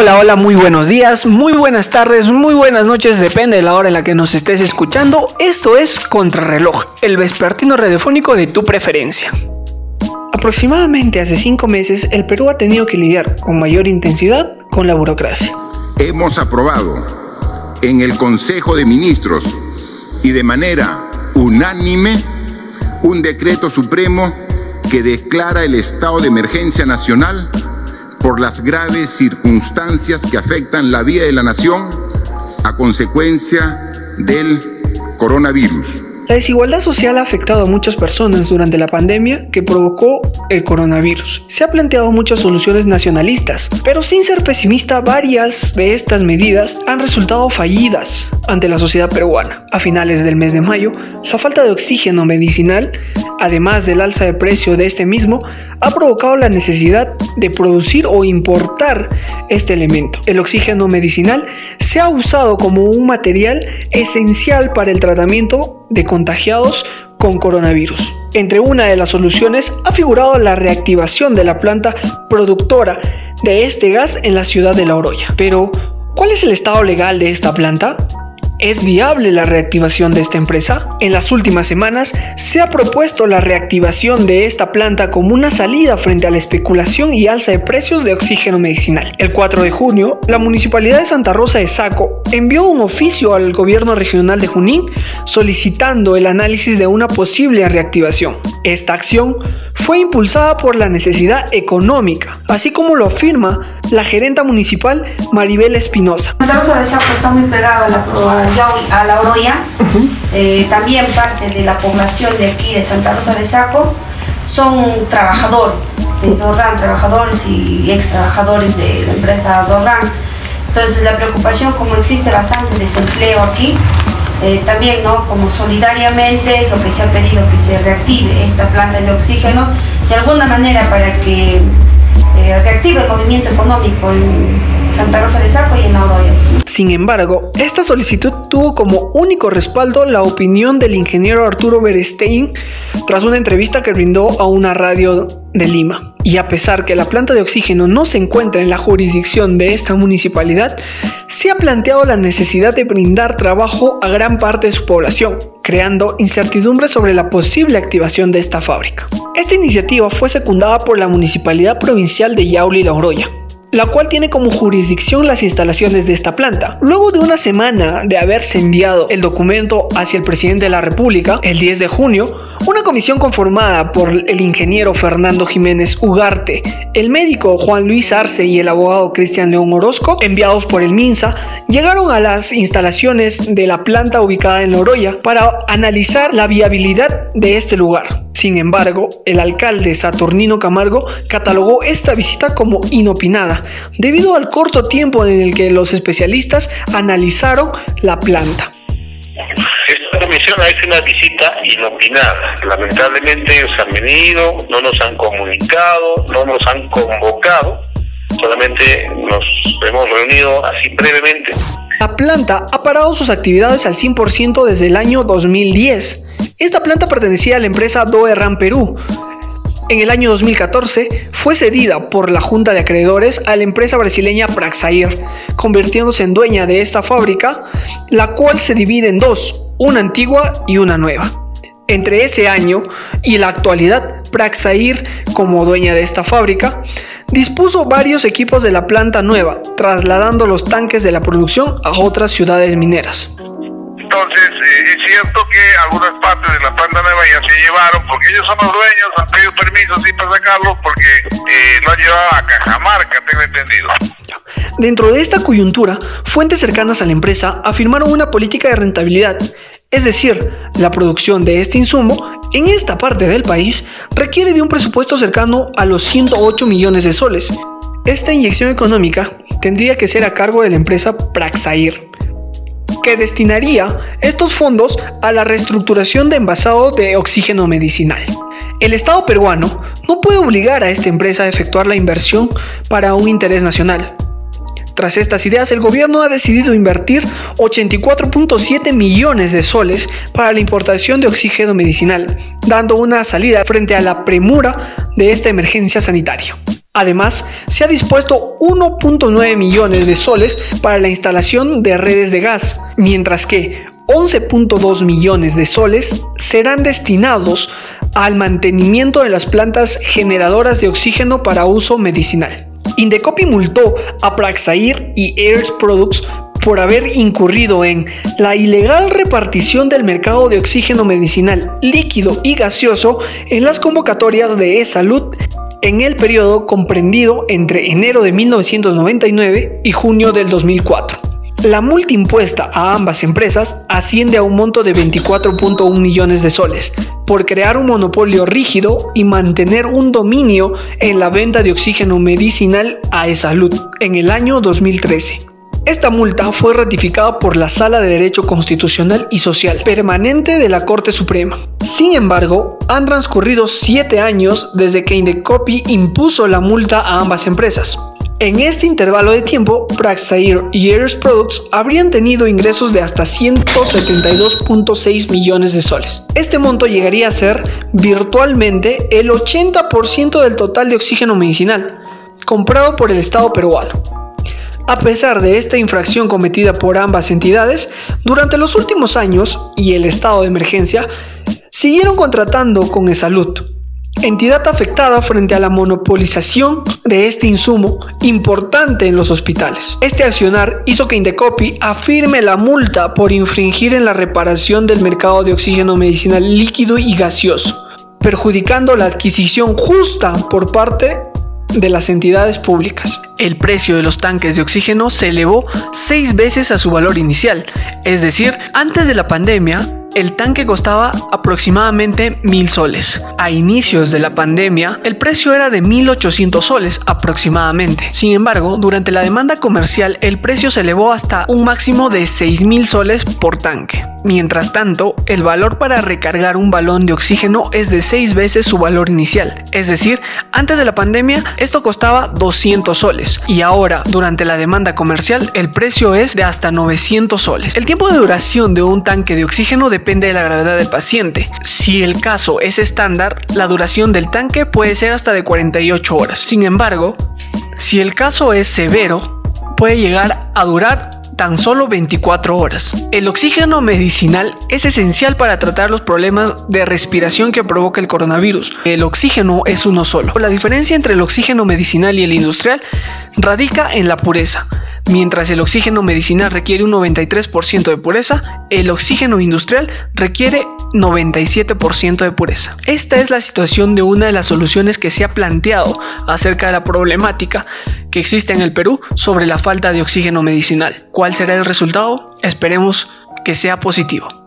Hola, hola, muy buenos días, muy buenas tardes, muy buenas noches, depende de la hora en la que nos estés escuchando. Esto es Contrarreloj, el vespertino radiofónico de tu preferencia. Aproximadamente hace cinco meses, el Perú ha tenido que lidiar con mayor intensidad con la burocracia. Hemos aprobado en el Consejo de Ministros y de manera unánime un decreto supremo que declara el estado de emergencia nacional por las graves circunstancias que afectan la vida de la nación a consecuencia del coronavirus. La desigualdad social ha afectado a muchas personas durante la pandemia que provocó el coronavirus. Se han planteado muchas soluciones nacionalistas, pero sin ser pesimista, varias de estas medidas han resultado fallidas ante la sociedad peruana. A finales del mes de mayo, la falta de oxígeno medicinal, además del alza de precio de este mismo, ha provocado la necesidad de producir o importar este elemento. El oxígeno medicinal se ha usado como un material esencial para el tratamiento de contagiados con coronavirus. Entre una de las soluciones ha figurado la reactivación de la planta productora de este gas en la ciudad de La Oroya. Pero, ¿cuál es el estado legal de esta planta? ¿Es viable la reactivación de esta empresa? En las últimas semanas se ha propuesto la reactivación de esta planta como una salida frente a la especulación y alza de precios de oxígeno medicinal. El 4 de junio, la Municipalidad de Santa Rosa de Saco envió un oficio al gobierno regional de Junín solicitando el análisis de una posible reactivación. Esta acción fue impulsada por la necesidad económica, así como lo afirma la gerenta municipal Maribel Espinosa. Santa Rosa de Saco está muy pegada a la, a la Oroya. Eh, también parte de la población de aquí de Santa Rosa de Saco son trabajadores de Dorran, trabajadores y ex trabajadores de la empresa Dorran. Entonces la preocupación, como existe bastante desempleo aquí, eh, también ¿no? como solidariamente es lo que se ha pedido que se reactive esta planta de oxígenos de alguna manera para que eh, el movimiento económico en Santa Rosa de Saco y en Oroya. Sin embargo, esta solicitud tuvo como único respaldo la opinión del ingeniero Arturo Berestein tras una entrevista que brindó a una radio de Lima. Y a pesar que la planta de oxígeno no se encuentra en la jurisdicción de esta municipalidad, se ha planteado la necesidad de brindar trabajo a gran parte de su población, creando incertidumbre sobre la posible activación de esta fábrica. Esta iniciativa fue secundada por la Municipalidad Provincial de Yauli La Oroya, la cual tiene como jurisdicción las instalaciones de esta planta. Luego de una semana de haberse enviado el documento hacia el presidente de la República, el 10 de junio, una comisión conformada por el ingeniero Fernando Jiménez Ugarte, el médico Juan Luis Arce y el abogado Cristian León Orozco, enviados por el MINSA, llegaron a las instalaciones de la planta ubicada en Loroya para analizar la viabilidad de este lugar. Sin embargo, el alcalde Saturnino Camargo catalogó esta visita como inopinada, debido al corto tiempo en el que los especialistas analizaron la planta. Esta misión es una visita inopinada. Lamentablemente ellos han venido, no nos han comunicado, no nos han convocado, solamente nos hemos reunido así brevemente. La planta ha parado sus actividades al 100% desde el año 2010 esta planta pertenecía a la empresa Doerran Perú. En el año 2014 fue cedida por la Junta de Acreedores a la empresa brasileña Praxair, convirtiéndose en dueña de esta fábrica, la cual se divide en dos, una antigua y una nueva. Entre ese año y la actualidad, Praxair, como dueña de esta fábrica, dispuso varios equipos de la planta nueva, trasladando los tanques de la producción a otras ciudades mineras. Entonces, eh, es cierto que algunas partes de la planta nueva ya se llevaron, porque ellos son los dueños, han pedido permiso sí para sacarlo, porque eh, lo han llevado a Cajamarca, tengo entendido. Dentro de esta coyuntura, fuentes cercanas a la empresa afirmaron una política de rentabilidad, es decir, la producción de este insumo en esta parte del país requiere de un presupuesto cercano a los 108 millones de soles. Esta inyección económica tendría que ser a cargo de la empresa Praxair, que destinaría estos fondos a la reestructuración de envasado de oxígeno medicinal. El Estado peruano no puede obligar a esta empresa a efectuar la inversión para un interés nacional. Tras estas ideas, el gobierno ha decidido invertir 84.7 millones de soles para la importación de oxígeno medicinal, dando una salida frente a la premura de esta emergencia sanitaria. Además, se ha dispuesto 1.9 millones de soles para la instalación de redes de gas, mientras que 11.2 millones de soles serán destinados al mantenimiento de las plantas generadoras de oxígeno para uso medicinal. Indecopi multó a Praxair y Airs Products por haber incurrido en la ilegal repartición del mercado de oxígeno medicinal líquido y gaseoso en las convocatorias de e-salud en el periodo comprendido entre enero de 1999 y junio del 2004. La multa impuesta a ambas empresas asciende a un monto de 24.1 millones de soles por crear un monopolio rígido y mantener un dominio en la venta de oxígeno medicinal a e-salud en el año 2013. Esta multa fue ratificada por la Sala de Derecho Constitucional y Social Permanente de la Corte Suprema. Sin embargo, han transcurrido siete años desde que Indecopi impuso la multa a ambas empresas. En este intervalo de tiempo, Praxair y Airs Products habrían tenido ingresos de hasta 172.6 millones de soles. Este monto llegaría a ser virtualmente el 80% del total de oxígeno medicinal comprado por el Estado peruano. A pesar de esta infracción cometida por ambas entidades, durante los últimos años y el estado de emergencia, siguieron contratando con Esalud, entidad afectada frente a la monopolización de este insumo importante en los hospitales. Este accionar hizo que Indecopi afirme la multa por infringir en la reparación del mercado de oxígeno medicinal líquido y gaseoso, perjudicando la adquisición justa por parte de las entidades públicas. El precio de los tanques de oxígeno se elevó seis veces a su valor inicial, es decir, antes de la pandemia, el tanque costaba aproximadamente mil soles. A inicios de la pandemia, el precio era de 1800 soles aproximadamente. Sin embargo, durante la demanda comercial, el precio se elevó hasta un máximo de 6000 soles por tanque. Mientras tanto, el valor para recargar un balón de oxígeno es de 6 veces su valor inicial. Es decir, antes de la pandemia esto costaba 200 soles y ahora durante la demanda comercial el precio es de hasta 900 soles. El tiempo de duración de un tanque de oxígeno depende de la gravedad del paciente. Si el caso es estándar, la duración del tanque puede ser hasta de 48 horas. Sin embargo, si el caso es severo, puede llegar a durar tan solo 24 horas. El oxígeno medicinal es esencial para tratar los problemas de respiración que provoca el coronavirus. El oxígeno es uno solo. La diferencia entre el oxígeno medicinal y el industrial radica en la pureza. Mientras el oxígeno medicinal requiere un 93% de pureza, el oxígeno industrial requiere 97% de pureza. Esta es la situación de una de las soluciones que se ha planteado acerca de la problemática que existe en el Perú sobre la falta de oxígeno medicinal. ¿Cuál será el resultado? Esperemos que sea positivo.